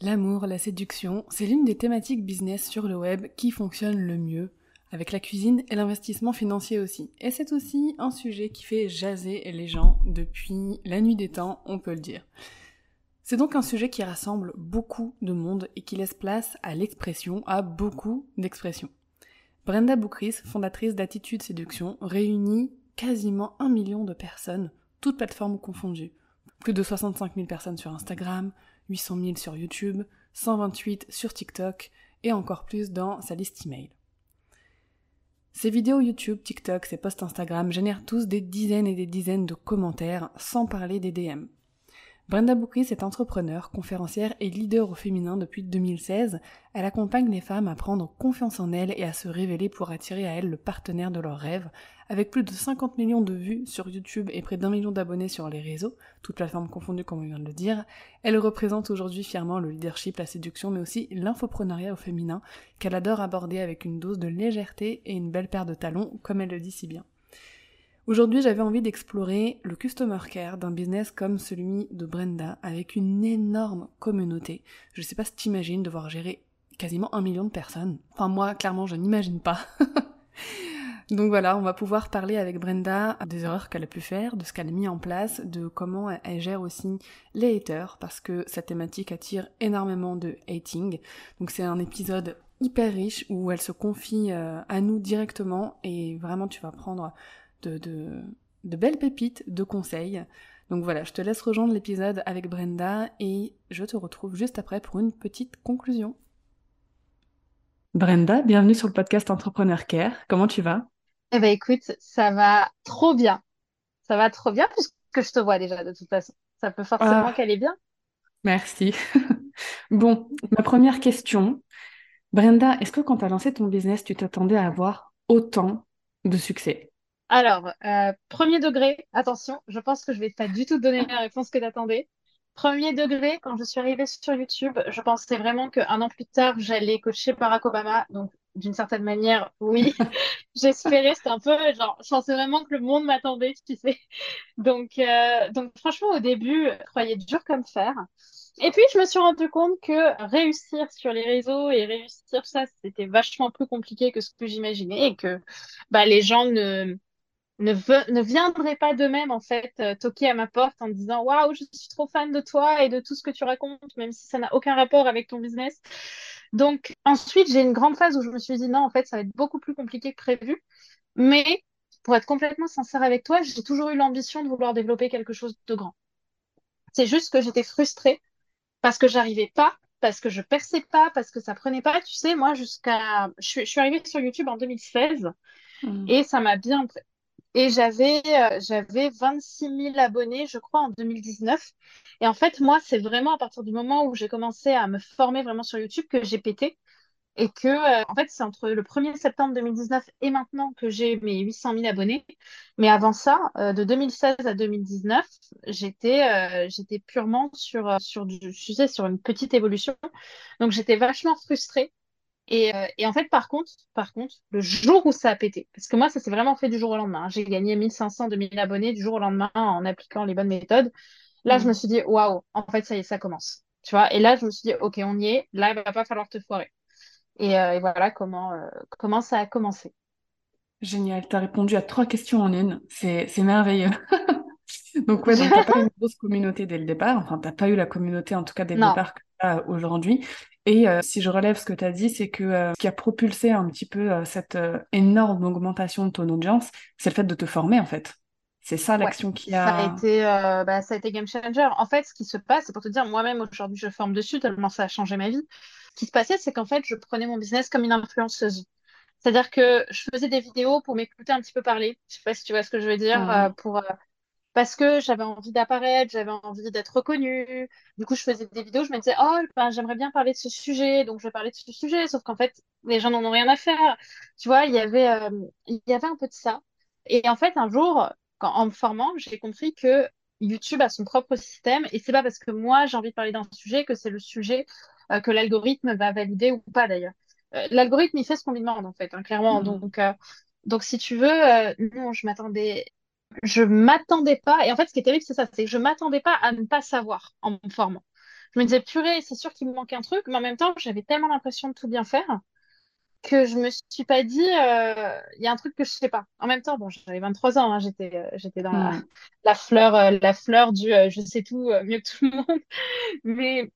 L'amour, la séduction, c'est l'une des thématiques business sur le web qui fonctionne le mieux, avec la cuisine et l'investissement financier aussi. Et c'est aussi un sujet qui fait jaser les gens depuis la nuit des temps, on peut le dire. C'est donc un sujet qui rassemble beaucoup de monde et qui laisse place à l'expression, à beaucoup d'expressions. Brenda Boukris, fondatrice d'Attitude Séduction, réunit quasiment un million de personnes, toutes plateformes confondues. Plus de 65 000 personnes sur Instagram, 800 000 sur YouTube, 128 sur TikTok et encore plus dans sa liste email. Ces vidéos YouTube, TikTok, ces posts Instagram génèrent tous des dizaines et des dizaines de commentaires, sans parler des DM. Brenda Boukris est entrepreneur, conférencière et leader au féminin depuis 2016. Elle accompagne les femmes à prendre confiance en elles et à se révéler pour attirer à elles le partenaire de leurs rêves. Avec plus de 50 millions de vues sur YouTube et près d'un million d'abonnés sur les réseaux, toutes plateformes confondues comme on vient de le dire, elle représente aujourd'hui fièrement le leadership, la séduction mais aussi l'infoprenariat au féminin qu'elle adore aborder avec une dose de légèreté et une belle paire de talons comme elle le dit si bien. Aujourd'hui, j'avais envie d'explorer le customer care d'un business comme celui de Brenda avec une énorme communauté. Je sais pas si t'imagines devoir gérer quasiment un million de personnes. Enfin, moi, clairement, je n'imagine pas. Donc voilà, on va pouvoir parler avec Brenda des erreurs qu'elle a pu faire, de ce qu'elle a mis en place, de comment elle gère aussi les haters, parce que cette thématique attire énormément de hating. Donc c'est un épisode hyper riche où elle se confie euh, à nous directement et vraiment tu vas prendre de, de, belles pépites de conseils. Donc voilà, je te laisse rejoindre l'épisode avec Brenda et je te retrouve juste après pour une petite conclusion. Brenda, bienvenue sur le podcast Entrepreneur Care. Comment tu vas? Eh ben écoute, ça va trop bien. Ça va trop bien puisque je te vois déjà de toute façon. Ça peut forcément ah. qu'elle est bien. Merci. bon, ma première question. Brenda, est-ce que quand tu as lancé ton business, tu t'attendais à avoir autant de succès? Alors, euh, premier degré, attention, je pense que je vais pas du tout donner la réponse que tu attendais. Premier degré, quand je suis arrivée sur YouTube, je pensais vraiment qu'un an plus tard, j'allais coacher Barack Obama. Donc, d'une certaine manière, oui, j'espérais, c'était un peu genre, je pensais vraiment que le monde m'attendait, tu sais. Donc, euh, donc, franchement, au début, je croyais dur comme fer. Et puis, je me suis rendu compte que réussir sur les réseaux et réussir ça, c'était vachement plus compliqué que ce que j'imaginais et que bah, les gens ne, ne, ne viendrait pas d'eux-mêmes en fait euh, toquer à ma porte en me disant waouh je suis trop fan de toi et de tout ce que tu racontes même si ça n'a aucun rapport avec ton business. Donc ensuite j'ai une grande phase où je me suis dit non en fait ça va être beaucoup plus compliqué que prévu. Mais pour être complètement sincère avec toi j'ai toujours eu l'ambition de vouloir développer quelque chose de grand. C'est juste que j'étais frustrée parce que j'arrivais pas parce que je perçais pas parce que ça prenait pas. Tu sais moi jusqu'à je, suis arrivée sur YouTube en 2016 mmh. et ça m'a bien et j'avais euh, j'avais 26 000 abonnés, je crois, en 2019. Et en fait, moi, c'est vraiment à partir du moment où j'ai commencé à me former vraiment sur YouTube que j'ai pété. Et que, euh, en fait, c'est entre le 1er septembre 2019 et maintenant que j'ai mes 800 000 abonnés. Mais avant ça, euh, de 2016 à 2019, j'étais j'étais purement sur, sur, du, sais, sur une petite évolution. Donc, j'étais vachement frustrée euh, et, en fait, par contre, par contre, le jour où ça a pété, parce que moi, ça s'est vraiment fait du jour au lendemain. Hein. J'ai gagné 1500, 2000 abonnés du jour au lendemain en appliquant les bonnes méthodes. Là, je me mm. suis dit, waouh, en fait, ça y est, ça commence. Tu vois, et là, je me suis dit, ok, on y est. Là, il va pas falloir te foirer. Et, euh, voilà comment, euh, comment ça a commencé. Génial, tu as répondu à trois questions en une. C'est merveilleux. donc, ouais, donc, t'as pas eu une grosse communauté dès le départ. Enfin, t'as pas eu la communauté, en tout cas, dès le départ que aujourd'hui. Et euh, si je relève ce que tu as dit, c'est que euh, ce qui a propulsé un petit peu euh, cette énorme augmentation de ton audience, c'est le fait de te former en fait. C'est ça l'action qui a... Ça a, été, bah, ça a été game changer. En fait, ce qui se passe, c'est pour te dire, moi-même aujourd'hui, je forme dessus tellement ça a changé ma vie. Ce qui se passait, c'est qu'en fait, je prenais mon business comme une influenceuse. C'est-à-dire que je faisais des vidéos pour m'écouter un petit peu parler. Je sais pas si tu vois ce que je veux dire. pour, parce que j'avais envie d'apparaître, j'avais envie d'être reconnue. Du coup, je faisais des vidéos, je me disais, oh, ben, j'aimerais bien parler de ce sujet, donc je vais parler de ce sujet, sauf qu'en fait, les gens n'en ont rien à faire. Tu vois, il y avait, euh, il y avait un peu de ça. Et en fait, un jour, quand, en me formant, j'ai compris que YouTube a son propre système et c'est pas parce que moi j'ai envie de parler d'un sujet que c'est le sujet euh, que l'algorithme va valider ou pas d'ailleurs. Euh, l'algorithme il fait ce qu'on lui demande en fait, hein, clairement. Mhm. Donc, donc si tu veux, euh, non, je m'attendais, je m'attendais pas. Et en fait, ce qui est terrible, c'est ça, c'est que je m'attendais pas à ne pas savoir en me formant. Je me disais, purée, c'est sûr qu'il me manque un truc, mais en même temps, j'avais tellement l'impression de tout bien faire que je me suis pas dit, euh, il y a un truc que je sais pas. En même temps, bon, j'avais 23 ans, hein, j'étais, euh, j'étais dans la, Mhm. la fleur, euh, la fleur du je sais tout mieux que tout le monde. Mais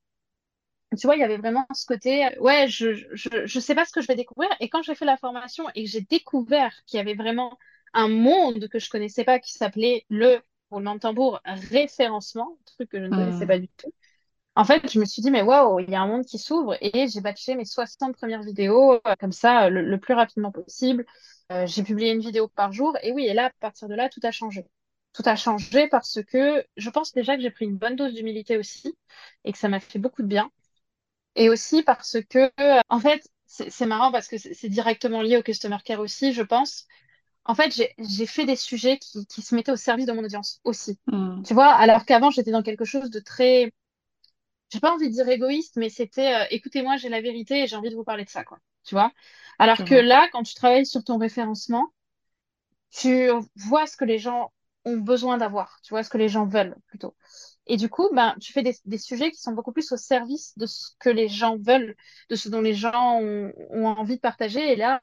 tu vois, il y avait vraiment ce côté, ouais, je, je, je sais pas ce que je vais découvrir. Et quand j'ai fait la formation et que j'ai découvert qu'il y avait vraiment un monde que je connaissais pas qui s'appelait le, roulement de tambour, référencement, truc que je ne connaissais pas du tout. En fait, je me suis dit, mais waouh, il y a un monde qui s'ouvre et j'ai batché mes 60 premières vidéos euh, comme ça, le, le plus rapidement possible. Euh, j'ai publié une vidéo par jour et oui, et là, à partir de là, tout a changé. Tout a changé parce que je pense déjà que j'ai pris une bonne dose d'humilité aussi et que ça m'a fait beaucoup de bien. Et aussi parce que, euh, en fait, c'est marrant parce que c'est directement lié au customer care aussi, je pense. En fait, j'ai fait des sujets qui, qui se mettaient au service de mon audience aussi. Mhm. Tu vois, alors qu'avant, j'étais dans quelque chose de très j'ai pas envie de dire égoïste, mais c'était euh, écoutez-moi, j'ai la vérité et j'ai envie de vous parler de ça, quoi. Tu vois? Alors que là, quand tu travailles sur ton référencement, tu vois ce que les gens ont besoin d'avoir, tu vois ce que les gens veulent plutôt. Et du coup, ben, tu fais des, des sujets qui sont beaucoup plus au service de ce que les gens veulent, de ce dont les gens ont, ont envie de partager. Et là,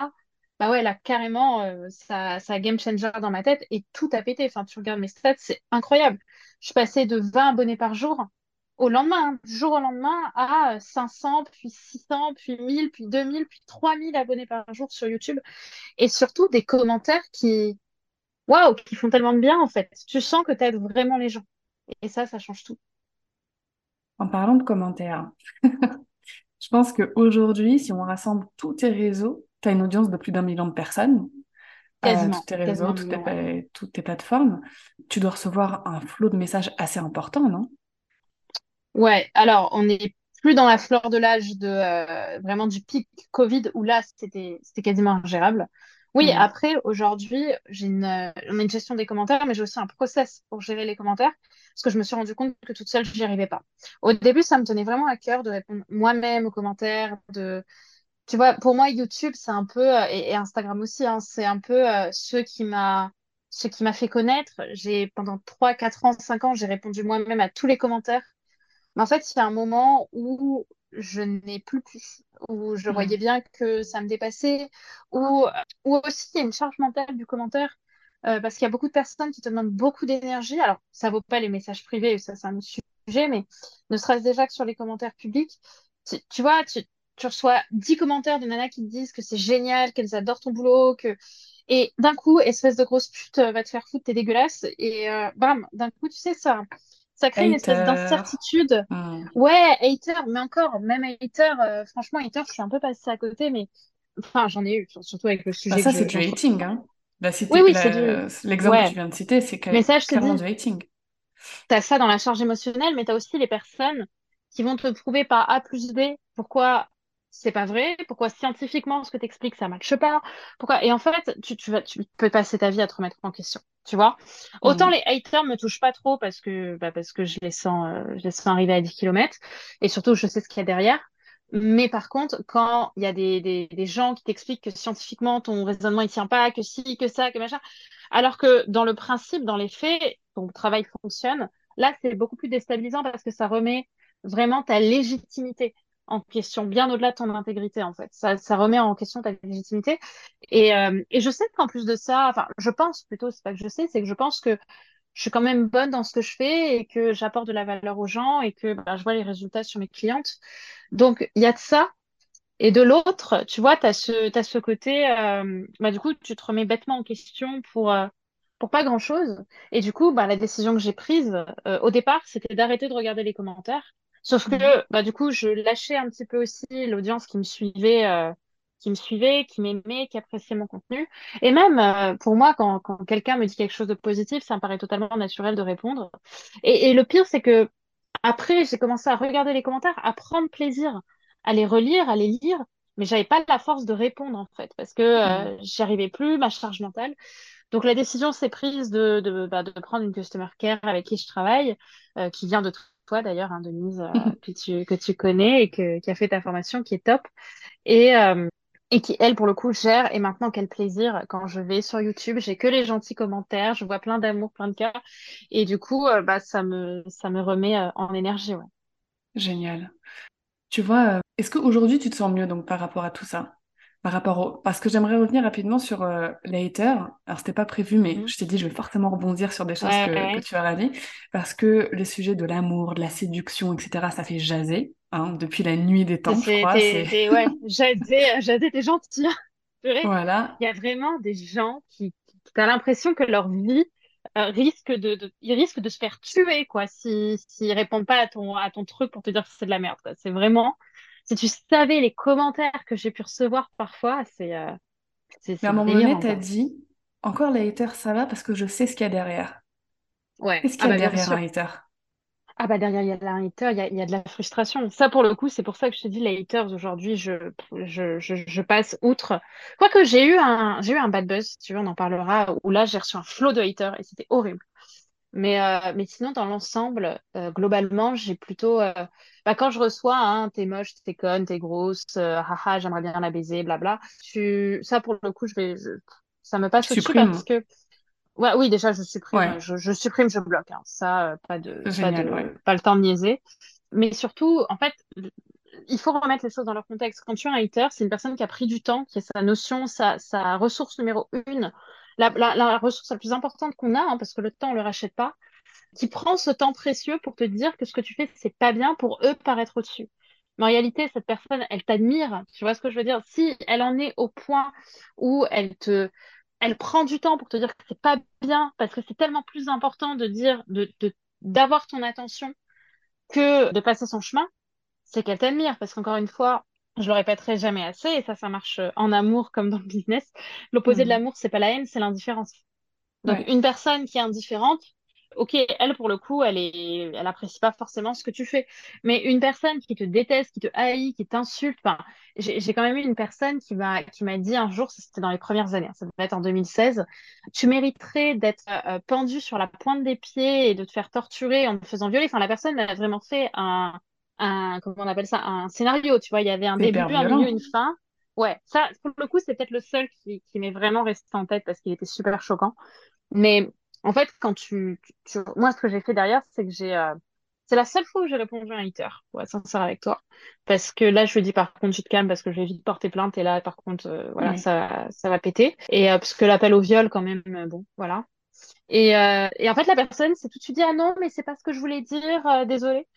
bah ouais, là, carrément, euh, ça, a game changer dans ma tête et tout a pété. Enfin, tu regardes mes stats, c'est incroyable. Je passée de 20 abonnés par jour au lendemain, hein, jour au lendemain, à euh, 500, puis 600, puis 1000, puis 2000, puis 3000 abonnés par jour sur YouTube. Et surtout des commentaires qui, waouh, qui font tellement de bien, en fait. Tu sens que tu aides vraiment les gens. Et ça, ça change tout. En parlant de commentaires, je pense qu'aujourd'hui, si on rassemble tous tes réseaux, tu as une audience de plus d'un million de personnes, euh, tous tes réseaux, toutes tes, toutes plateformes, tu dois recevoir un flot de messages assez important, non? Ouais, alors on n'est plus dans la fleur de l'âge de euh, vraiment du pic Covid où là c'était c'était quasiment ingérable. Oui, Mhm. après aujourd'hui j'ai une on a une gestion des commentaires, mais j'ai aussi un process pour gérer les commentaires parce que je me suis rendu compte que toute seule j'y arrivais pas. Au début, ça me tenait vraiment à cœur de répondre moi-même aux commentaires, de tu vois, pour moi YouTube c'est un peu euh, et, et Instagram aussi, hein, c'est un peu euh, ce qui m'a ce qui m'a fait connaître. J'ai pendant 3 4 ans, 5 ans, j'ai répondu moi-même à tous les commentaires mais en fait, il y a un moment où je n'ai plus pu, où je voyais Mhm. bien que ça me dépassait, où, où aussi il y a une charge mentale du commentaire, euh, parce qu'il y a beaucoup de personnes qui te demandent beaucoup d'énergie. Alors, ça vaut pas les messages privés, ça c'est un autre sujet, mais ne serait-ce déjà que sur les commentaires publics, tu, tu vois, tu, tu reçois 10 commentaires de nanas qui te disent que c'est génial, qu'elles adorent ton boulot, que... Et d'un coup, espèce de grosse pute, euh, va te faire foutre, t'es dégueulasse. Et euh, bam, d'un coup, tu sais, ça, ça crée une espèce d'incertitude Mhm. Ouais, hater, mais encore, même hater, euh, franchement, hater, je suis un peu passée à côté, mais enfin, j'en ai eu, surtout avec le Bah sujet que ça, c'est du hating, hein. La Oui, oui, c'est du. la- l'exemple que tu viens de citer, c'est que- clairement dis, du hating. t'as ça dans la charge émotionnelle, mais t'as aussi les personnes qui vont te prouver par A plus B pourquoi c'est pas vrai, pourquoi scientifiquement ce que t'expliques ça marche pas, pourquoi? Et en fait, tu, tu vas, tu peux passer ta vie à te remettre en question, tu vois? Autant Mhm. les haters me touchent pas trop parce que, bah, parce que je les sens, euh, je les sens arriver à 10 kilomètres et surtout je sais ce qu'il y a derrière. Mais par contre, quand il y a des, des, des gens qui t'expliquent que scientifiquement ton raisonnement il tient pas, que si, que ça, que machin, alors que dans le principe, dans les faits, ton travail fonctionne. Là, c'est beaucoup plus déstabilisant parce que ça remet vraiment ta légitimité en question, bien au-delà de ton intégrité, en fait. Ça, remet en question ta légitimité. Et, euh, et je sais qu'en plus de ça, enfin, je pense plutôt, c'est pas que je sais, c'est que je pense que je suis quand même bonne dans ce que je fais et que j'apporte de la valeur aux gens et que bah, je vois les résultats sur mes clientes. Donc, il y a de ça. Et de l'autre, tu vois, tu as ce, côté, euh, bah, du coup, tu te remets bêtement en question pour, euh, pour pas grand-chose. Et du coup, bah, la décision que j'ai prise au départ, c'était d'arrêter de regarder les commentaires. Sauf que, Mhm. bah, du coup, je lâchais un petit peu aussi l'audience qui me suivait. euh, qui me suivaient, qui m'aimaient, qui appréciaient mon contenu. Et même euh, pour moi, quand, quand quelqu'un me dit quelque chose de positif, ça me paraît totalement naturel de répondre. Et, et le pire, c'est que après, j'ai commencé à regarder les commentaires, à prendre plaisir à les relire, à les lire, mais j'avais pas la force de répondre en fait, parce que euh, Mm. j'y arrivais plus, ma charge mentale. Donc la décision s'est prise de, de, bah, de prendre une customer care avec qui je travaille, euh, qui vient de toi d'ailleurs, hein, Denise, euh, que tu, que tu connais et que, qui a fait ta formation, qui est top. Et, euh, et qui, elle, pour le coup, gère. Et maintenant, quel plaisir quand je vais sur YouTube, j'ai que les gentils commentaires, je vois plein d'amour, plein de cœur. Et du coup, euh, bah, ça me, ça me remet en énergie. Ouais. Génial. Tu vois, est-ce qu'aujourd'hui tu te sens mieux donc par rapport à tout ça? Par rapport au... Parce que j'aimerais revenir rapidement sur euh, les haters. Alors c'était pas prévu, mais Mhm. je t'ai dit je vais forcément rebondir sur des choses Ouais, que, tu as dit. Parce que le sujet de l'amour, de la séduction, etc., ça fait jaser, hein, depuis la nuit des temps, je crois. C'est... ouais, Jadé, Jadé, t'es gentil. Voilà. Il y a vraiment des gens qui, t'as l'impression que leur vie euh, risque de, de, ils risquent de se faire tuer, quoi, si, s'ils répondent pas à ton, à ton truc pour te dire que c'est de la merde, quoi. C'est vraiment, si tu savais les commentaires que j'ai pu recevoir parfois, c'est, euh, c'est, à un moment donné, t'as dit, encore les haters, ça va parce que je sais ce qu'il y a derrière. Ouais. Qu'est-ce Ah qu'il y a bah derrière un hater? Ah bah derrière il y a de la hater, il y a, il y a de la frustration. Ça pour le coup, c'est pour ça que je te dis les haters aujourd'hui, je, je, je, je passe outre. Quoique j'ai eu un j'ai eu un bad buzz, si tu veux, on en parlera, où là j'ai reçu un flot de haters et c'était horrible. Mais euh, mais sinon dans l'ensemble, euh, globalement, j'ai plutôt euh, bah, quand je reçois hein, t'es moche, t'es conne, t'es grosse, euh, haha, j'aimerais bien la baiser, blabla. Tu ça pour le coup, je vais je- ça me passe au-dessus parce que Ouais, oui, déjà, je Ouais, supprime, je, je supprime, je bloque. hein. Ça, euh, pas de, pas génial, ouais. de, pas le temps de niaiser. Mais surtout, en fait, il faut remettre les choses dans leur contexte. Quand tu as un hater, c'est une personne qui a pris du temps, qui a sa notion, sa, ressource numéro une, la, ressource la plus importante qu'on a, hein, parce que le temps, on le rachète pas, qui prend ce temps précieux pour te dire que ce que tu fais, c'est pas bien pour eux paraître au-dessus. Mais en réalité, cette personne, elle t'admire. Tu vois ce que je veux dire? Si elle en est au point où elle prend du temps pour te dire que c'est pas bien, parce que c'est tellement plus important de dire, d'avoir ton attention que de passer son chemin, c'est qu'elle t'admire. Parce qu'encore une fois, je le répéterai jamais assez, et ça, ça marche en amour comme dans le business. L'opposé de Mhm. l'amour, c'est pas la haine, c'est l'indifférence. Donc, Ouais. une personne qui est indifférente, ok, elle, pour le coup, elle est, elle apprécie pas forcément ce que tu fais. Mais une personne qui te déteste, qui te haït, qui t'insulte, enfin, j'ai, quand même eu une personne qui m'a, qui m'a dit un jour, c'était dans les premières années, ça devait être en 2016, tu mériterais d'être euh, pendu sur la pointe des pieds et de te faire torturer en te faisant violer. Enfin, la personne elle a vraiment fait un, un, comment on appelle ça, un scénario, tu vois, il y avait un début, un milieu, une fin. Ouais, ça, pour le coup, c'est peut-être le seul qui, qui m'est vraiment resté en tête parce qu'il était super choquant. Mais en fait, quand tu, tu- tu- moi, ce que j'ai fait derrière, c'est que j'ai, euh, c'est la seule fois où j'ai répondu à un hater, pour être sincère avec toi. Parce que là, je lui dis, par contre, tu te calmes parce que je vais vite porter plainte. Et là, par contre, euh, voilà, ça, ça va péter. Et euh, parce que l'appel au viol, quand même, euh, bon, voilà. Et, euh, et en fait, la personne s'est tout de suite dit, ah non, mais c'est pas ce que je voulais dire, euh, désolé.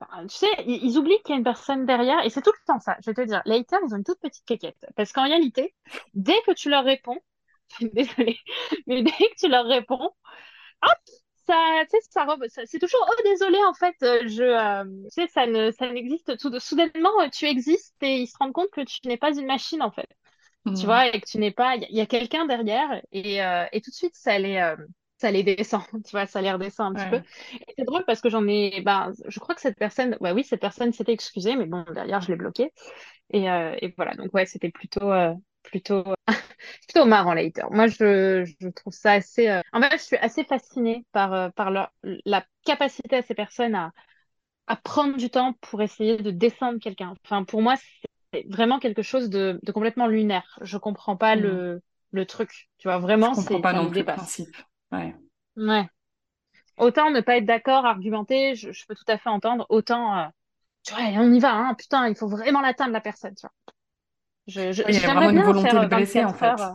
Enfin, tu sais, ils, ils oublient qu'il y a une personne derrière. Et c'est tout le temps ça. Je vais te dire, les haters, ils ont une toute petite caquette. Parce qu'en réalité, dès que tu leur réponds, désolée, mais dès que tu leur réponds, ça, tu sais, ça, ça- c'est toujours, oh, désolé, en fait, euh, je, euh, tu sais, ça ne, ça n'existe tout, soudainement, euh, tu existes et ils se rendent compte que tu n'es pas une machine, en fait. Tu Mhm. vois, et que tu n'es pas, il y, a quelqu'un derrière et, euh, et tout de suite, ça les, euh, ça les descend, tu vois, ça les redescend un petit peu. Et c'est drôle parce que j'en ai, ben, je crois que cette personne, ouais, oui, cette personne s'était excusée, mais bon, derrière, je l'ai bloquée. Et, euh, et voilà, donc ouais, c'était plutôt, euh, plutôt, plutôt marrant, les haters. Moi, je, je trouve ça assez, euh, en fait, je suis assez fascinée par, euh, par leur, la capacité à ces personnes à, à prendre du temps pour essayer de descendre quelqu'un. Enfin, pour moi, c'est vraiment quelque chose de, de complètement lunaire. Je comprends pas Mhm. le, le truc. Tu vois, Je vraiment, comprends c'est, pas non plus le principe. Ouais. Ouais. Autant ne pas être d'accord, argumenter, je, je peux tout à fait entendre. Autant, euh, tu vois, on y va, hein. Putain, il faut vraiment l'atteindre, la personne, tu vois. Je, je- Ouais, il y a vraiment une volonté de blesser en 24 heures. fait. euh,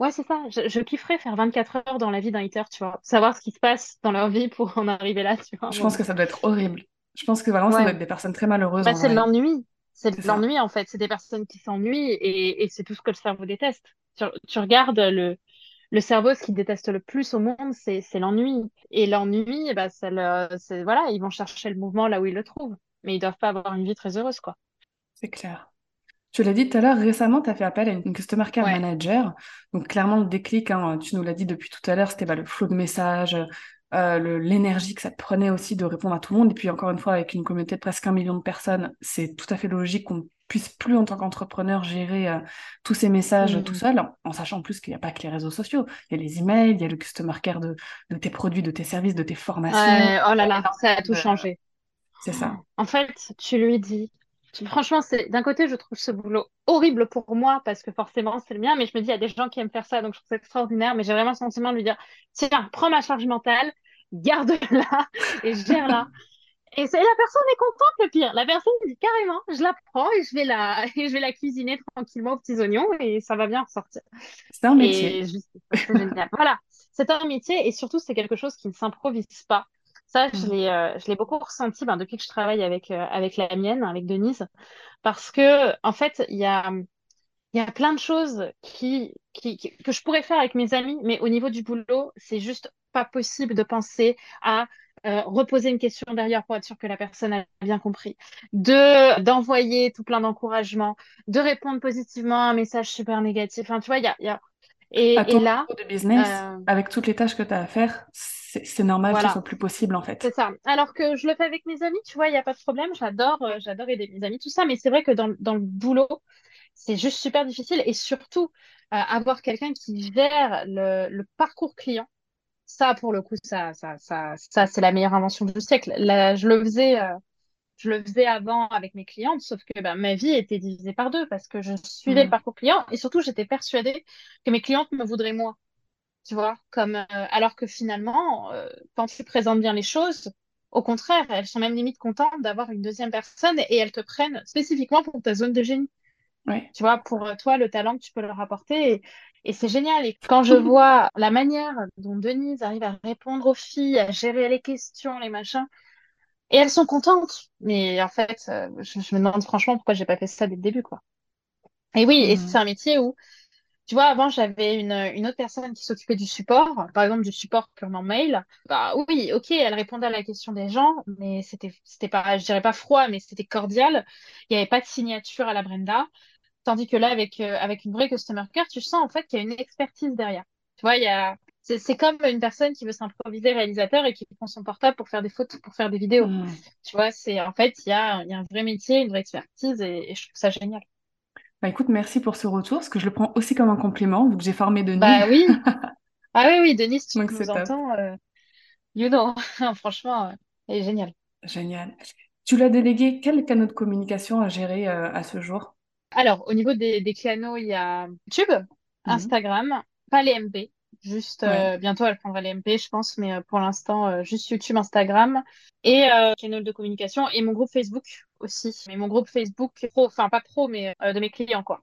Ouais, c'est ça. Je, je kifferais faire 24 heures dans la vie d'un hater, tu vois. Savoir ce qui se passe dans leur vie pour en arriver là, tu vois, Je pense que ça doit être horrible. Je pense que vraiment ça doit être des personnes très malheureuses Bah, c'est de l'ennui. C'est de l'ennui, en fait. C'est des personnes qui s'ennuient et, et c'est tout ce que le cerveau déteste. Tu, tu regardes le, le cerveau, ce qu'il déteste le plus au monde, c'est, l'ennui. Et l'ennui, eh ben, le, voilà, ils vont chercher le mouvement là où ils le trouvent. Mais ils doivent pas avoir une vie très heureuse, quoi. C'est clair. Tu l'as dit tout à l'heure, récemment, tu as fait appel à une Customer Care Ouais. Manager. Donc, clairement, le déclic, hein, tu nous l'as dit depuis tout à l'heure, c'était bah, le flot de messages, euh, l'énergie que ça te prenait aussi de répondre à tout le monde. Et puis, encore une fois, avec une communauté de presque un million de personnes, c'est tout à fait logique qu'on ne puisse plus, en tant qu'entrepreneur, gérer euh, tous ces messages tout Mm. seul, en, en sachant en plus qu'il n'y a pas que les réseaux sociaux. Il y a les emails, il y a le Customer Care de, de tes produits, de tes services, de tes formations. Ouais, oh là là, ça a tout Euh, changé. c'est ça. En fait, tu lui dis, franchement, c'est d'un côté, je trouve ce boulot horrible pour moi parce que forcément, c'est le mien, mais je me dis, il y a des gens qui aiment faire ça, donc je trouve ça extraordinaire, mais j'ai vraiment le sentiment de lui dire, tiens, prends ma charge mentale, garde-la et gère-la. Et la personne est contente, le pire. La personne dit carrément, je la prends et je vais la, et je vais la cuisiner tranquillement aux petits oignons et ça va bien ressortir. C'est un métier. Génial. Voilà, c'est un métier et surtout c'est quelque chose qui ne s'improvise pas. Ça, je Mm. l'ai, euh, je l'ai beaucoup ressenti ben, depuis que je travaille avec euh, avec la mienne, avec Denise, parce que en fait, il y a il y a plein de choses qui, qui, qui- que je pourrais faire avec mes amis, mais au niveau du boulot, c'est juste pas possible de penser à euh, reposer une question derrière pour être sûr que la personne a bien compris, de d'envoyer tout plein d'encouragements, de répondre positivement à un message super négatif. Enfin, tu vois, il y a, il y a... À Et, ton et là, niveau de business, euh, avec toutes les tâches que tu as à faire, c'est normal que ce voilà, soit plus possible en fait. c'est ça. Alors que je le fais avec mes amis, tu vois, il n'y a pas de problème. J'adore, euh, j'adore aider mes amis, tout ça. Mais c'est vrai que dans, dans le boulot, c'est juste super difficile. Et surtout, euh, avoir quelqu'un qui gère le, le parcours client. Ça, pour le coup, ça, ça, ça, ça, c'est la meilleure invention du siècle. Là, je le faisais, euh, je le faisais avant avec mes clientes, sauf que ben, ma vie était divisée par deux parce que je suivais le Mm. parcours client et surtout, j'étais persuadée que mes clientes me voudraient moi, tu vois, comme, euh, alors que finalement, euh, quand tu présentes bien les choses, au contraire, elles sont même limite contentes d'avoir une deuxième personne et elles te prennent spécifiquement pour ta zone de génie Ouais. tu vois, pour toi, le talent que tu peux leur apporter. Et, et c'est génial. Et quand je vois la manière dont Denise arrive à répondre aux filles, à gérer les questions, les machins, et elles sont contentes. Mais en fait, euh, je, je me demande franchement pourquoi j'ai pas fait ça dès le début, quoi. Et oui, et c'est Mm. un métier où, tu vois, avant, j'avais une, une autre personne qui s'occupait du support, par exemple, du support purement mail. Bah oui, ok, elle répondait à la question des gens, mais c'était, c'était pas, je dirais pas froid, mais c'était cordial. Il n'y avait pas de signature à la Brenda. Tandis que là, avec, euh, avec une vraie customer care, tu sens en fait qu'il y a une expertise derrière. Tu vois, il y a, c'est, c'est comme une personne qui veut s'improviser réalisateur et qui prend son portable pour faire des photos, pour faire des vidéos. Tu vois, c'est, en fait, il y a, y a un vrai métier, une vraie expertise et, et je trouve ça génial. Bah écoute, merci pour ce retour, parce que je le prends aussi comme un compliment, vu que j'ai formé Denis. Bah oui. Ah oui, oui, Denise, tu Donc nous entends, euh, you know. Franchement, euh, elle est géniale. Génial. Tu l'as délégué quel canal de communication à gérer euh, à ce jour? Alors, au niveau des, des canaux, il y a YouTube, Mhm. Instagram, pas les MP. Juste Ouais. euh, bientôt, elle prendra les MP, je pense, mais euh, pour l'instant, euh, juste YouTube, Instagram et euh, channel de communication et mon groupe Facebook aussi. Mais mon groupe Facebook pro, enfin pas pro, mais euh, de mes clients, quoi.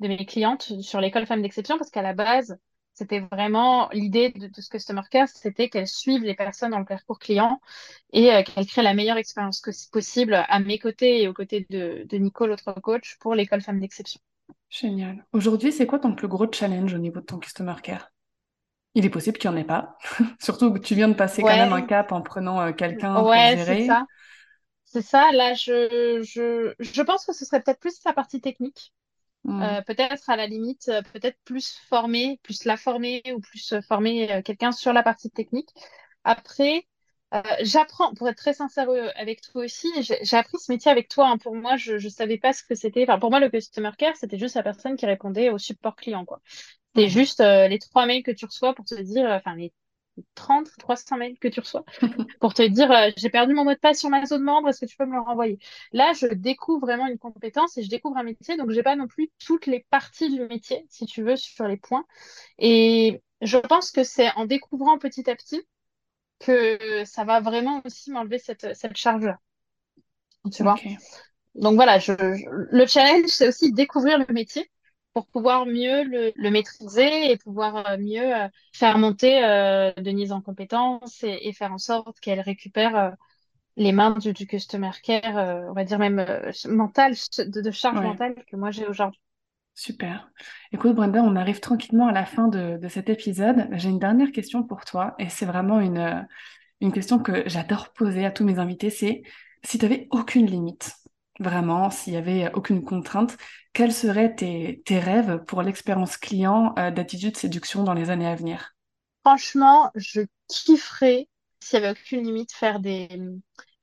De mes clientes sur l'école Femmes d'Exception, parce qu'à la base, c'était vraiment l'idée de, de ce Customer Care, c'était qu'elles suivent les personnes dans le parcours client et euh, qu'elles créent la meilleure expérience possible à mes côtés et aux côtés de, de Nico, l'autre coach, pour l'école Femmes d'Exception. Génial. Aujourd'hui, c'est quoi ton plus gros challenge au niveau de ton customer care? Il est possible qu'il n'y en ait pas. Surtout que tu viens de passer quand même un cap en prenant euh, quelqu'un pour ouais, c'est gérer. ça. C'est ça. Là, je, je, je pense que ce serait peut-être plus la partie technique. Mm. Euh, peut-être à la limite, euh, peut-être plus former, plus la former ou plus euh, former quelqu'un sur la partie technique. Après, euh, j'apprends, pour être très sincère avec toi aussi, j'ai appris ce métier avec toi. hein. Pour moi, je ne savais pas ce que c'était. Enfin, pour moi, le customer care, c'était juste la personne qui répondait au support client, quoi. C'est Ouais. juste euh, les trois mails que tu reçois pour te dire, enfin, les 30, 300 mails que tu reçois pour te dire, euh, j'ai perdu mon mot de passe sur ma zone membre, est-ce que tu peux me le renvoyer? Là, je découvre vraiment une compétence et je découvre un métier, donc j'ai pas non plus toutes les parties du métier, si tu veux, sur les points. Et je pense que c'est en découvrant petit à petit que ça va vraiment aussi m'enlever cette, cette charge-là, tu vois? Donc voilà, je, je- le challenge, c'est aussi découvrir le métier pour pouvoir mieux le, le maîtriser et pouvoir euh, mieux euh, faire monter euh, Denise en compétences et, et faire en sorte qu'elle récupère euh, les mains du, du customer care, euh, on va dire même euh, mental, de, de charge Ouais. mentale que moi j'ai aujourd'hui. Super. Écoute, Brenda, on arrive tranquillement à la fin de, de cet épisode. J'ai une dernière question pour toi et c'est vraiment une, une question que j'adore poser à tous mes invités. C'est si tu avais aucune limite, vraiment, s'il y avait aucune contrainte, quels seraient tes, tes rêves pour l'expérience client euh, d'attitude séduction dans les années à venir? Franchement, je kifferais, s'il y avait aucune limite, faire des,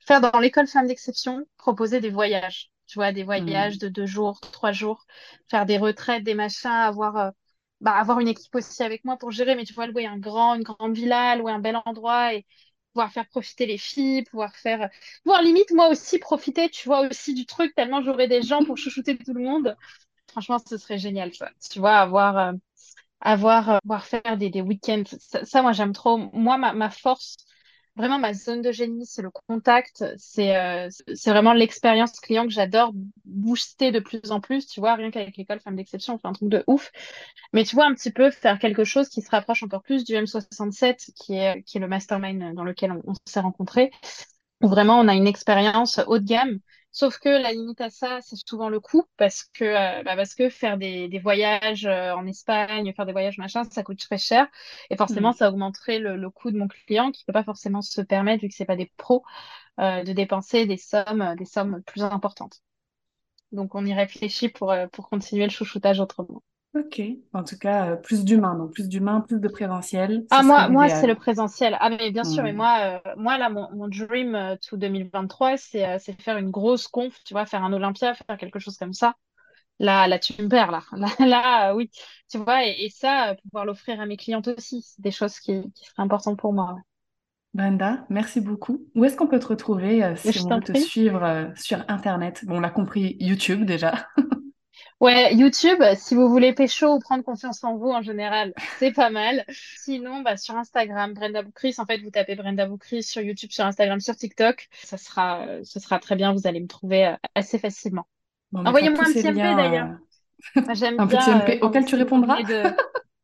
faire dans l'école Femmes d'Exception, proposer des voyages. Tu vois, des Hmm. voyages de deux jours, trois jours, faire des retraites, des machins, avoir, euh, bah, avoir une équipe aussi avec moi pour gérer, mais tu vois, louer un grand, une grande villa, louer un bel endroit et pouvoir faire profiter les filles, pouvoir faire, pouvoir limite moi aussi profiter, tu vois, aussi du truc, tellement j'aurais des gens pour chouchouter tout le monde. Franchement, ce serait génial. Tu vois, avoir, euh, avoir, euh, faire des, des week-ends. Ça, ça, moi, j'aime trop. Moi, ma, ma force, vraiment, ma zone de génie, c'est le contact. C'est euh, c'est vraiment l'expérience client que j'adore booster de plus en plus. Tu vois, rien qu'avec l'école Femme d'Exception, on fait un truc de ouf. Mais tu vois, un petit peu faire quelque chose qui se rapproche encore plus du M67, qui est, qui est le mastermind dans lequel on, on s'est rencontrés où vraiment on a une expérience haut de gamme. Sauf que la limite à ça, c'est souvent le coût, parce que, euh, bah, parce que faire des, des voyages euh, en Espagne, faire des voyages machin, ça coûte très cher. Et forcément, ça augmenterait le, le coût de mon client qui peut pas forcément se permettre, vu que c'est pas des pros, euh, de dépenser des sommes, des sommes plus importantes. Donc on y réfléchit pour, pour continuer le chouchoutage autrement. Ok. En tout cas, euh, plus d'humain, donc plus d'humain, plus de présentiel, Ah, moi, moi c'est le présentiel. Ah, mais bien sûr, mais Hmm. moi, euh, moi là, mon, mon dream euh, to 2023, c'est euh, c'est faire une grosse conf, tu vois, faire un Olympia, faire quelque chose comme ça. Là, là, tu me perds, là. Là, là, oui, tu vois, et, et ça, pouvoir l'offrir à mes clientes aussi, c'est des choses qui, qui seraient importantes pour moi. Brenda, merci beaucoup. Où est-ce qu'on peut te retrouver si on veut te suivre sur Internet? Bon, on a compris YouTube déjà. Ouais, YouTube, si vous voulez pécho ou prendre confiance en vous en général, c'est pas mal. Sinon, bah, sur Instagram, Brenda Boukris, en fait, vous tapez Brenda Boukris sur YouTube, sur Instagram, sur TikTok, ça sera, euh, ce sera très bien, vous allez me trouver euh, assez facilement. Bon, Envoyez-moi un petit MP d'ailleurs. euh, Moi, j'aime un petit bien euh, MP quand auquel tu répondras. de...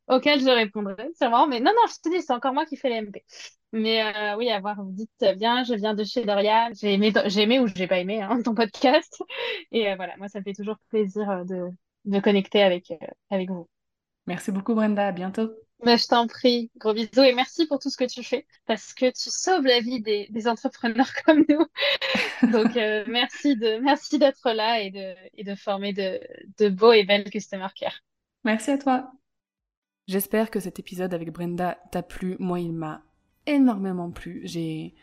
auquel je répondrai, c'est vraiment. Mais non, non, je te dis, c'est encore moi qui fais les MP. Mais euh, oui, à voir, vous dites bien, je viens de chez Dorian, j'ai aimé, j'ai aimé ou j'ai pas aimé hein, ton podcast. Et euh, voilà, moi, ça me fait toujours plaisir euh, de, de connecter avec, euh, avec vous. Merci beaucoup, Brenda. À bientôt. Mais je t'en prie, gros bisous et merci pour tout ce que tu fais parce que tu sauves la vie des, des entrepreneurs comme nous. Donc, euh, merci de, merci d'être là et de, et de former de, de beaux et belles customer care. Merci à toi. J'espère que cet épisode avec Brenda t'a plu. Moi, il m'a énormément plu. J'ai...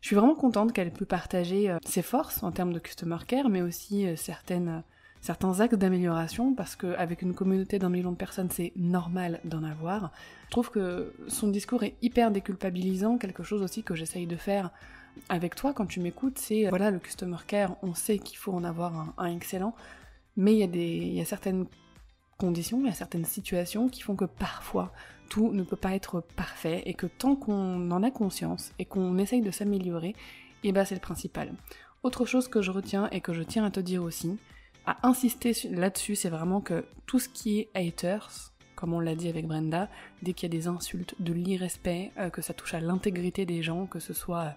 Je suis vraiment contente qu'elle pu partager euh, ses forces en termes de customer care, mais aussi euh, certaines, euh, certains axes d'amélioration, parce qu'avec une communauté d'un million de personnes, c'est normal d'en avoir. Je trouve que son discours est hyper déculpabilisant, quelque chose aussi que j'essaye de faire avec toi quand tu m'écoutes, c'est, voilà, le customer care, on sait qu'il faut en avoir un, un excellent, mais il y, il y a certaines conditions, il y a certaines situations qui font que parfois tout ne peut pas être parfait et que tant qu'on en a conscience et qu'on essaye de s'améliorer, et eh ben c'est le principal. Autre chose que je retiens et que je tiens à te dire aussi, à insister là-dessus, c'est vraiment que tout ce qui est haters, comme on l'a dit avec Brenda, dès qu'il y a des insultes, de l'irrespect, euh, que ça touche à l'intégrité des gens, que ce soit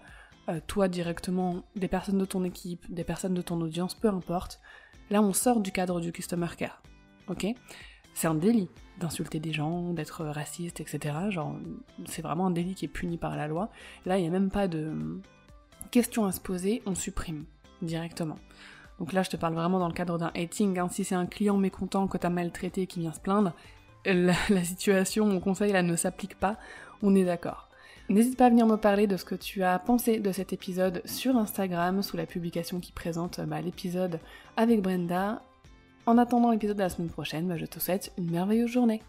euh, toi directement, des personnes de ton équipe, des personnes de ton audience, peu importe, là on sort du cadre du customer care ok C'est un délit d'insulter des gens, d'être raciste, etc. Genre, c'est vraiment un délit qui est puni par la loi. Là, il n'y a même pas de question à se poser, on supprime directement. Donc là, je te parle vraiment dans le cadre d'un hating. Hein. Si c'est un client mécontent que t'as maltraité qui vient se plaindre, la, la situation, mon conseil là ne s'applique pas, on est d'accord. N'hésite pas à venir me parler de ce que tu as pensé de cet épisode sur Instagram, sous la publication qui présente bah, l'épisode avec Brenda. En attendant l'épisode de la semaine prochaine, bah, je te souhaite une merveilleuse journée.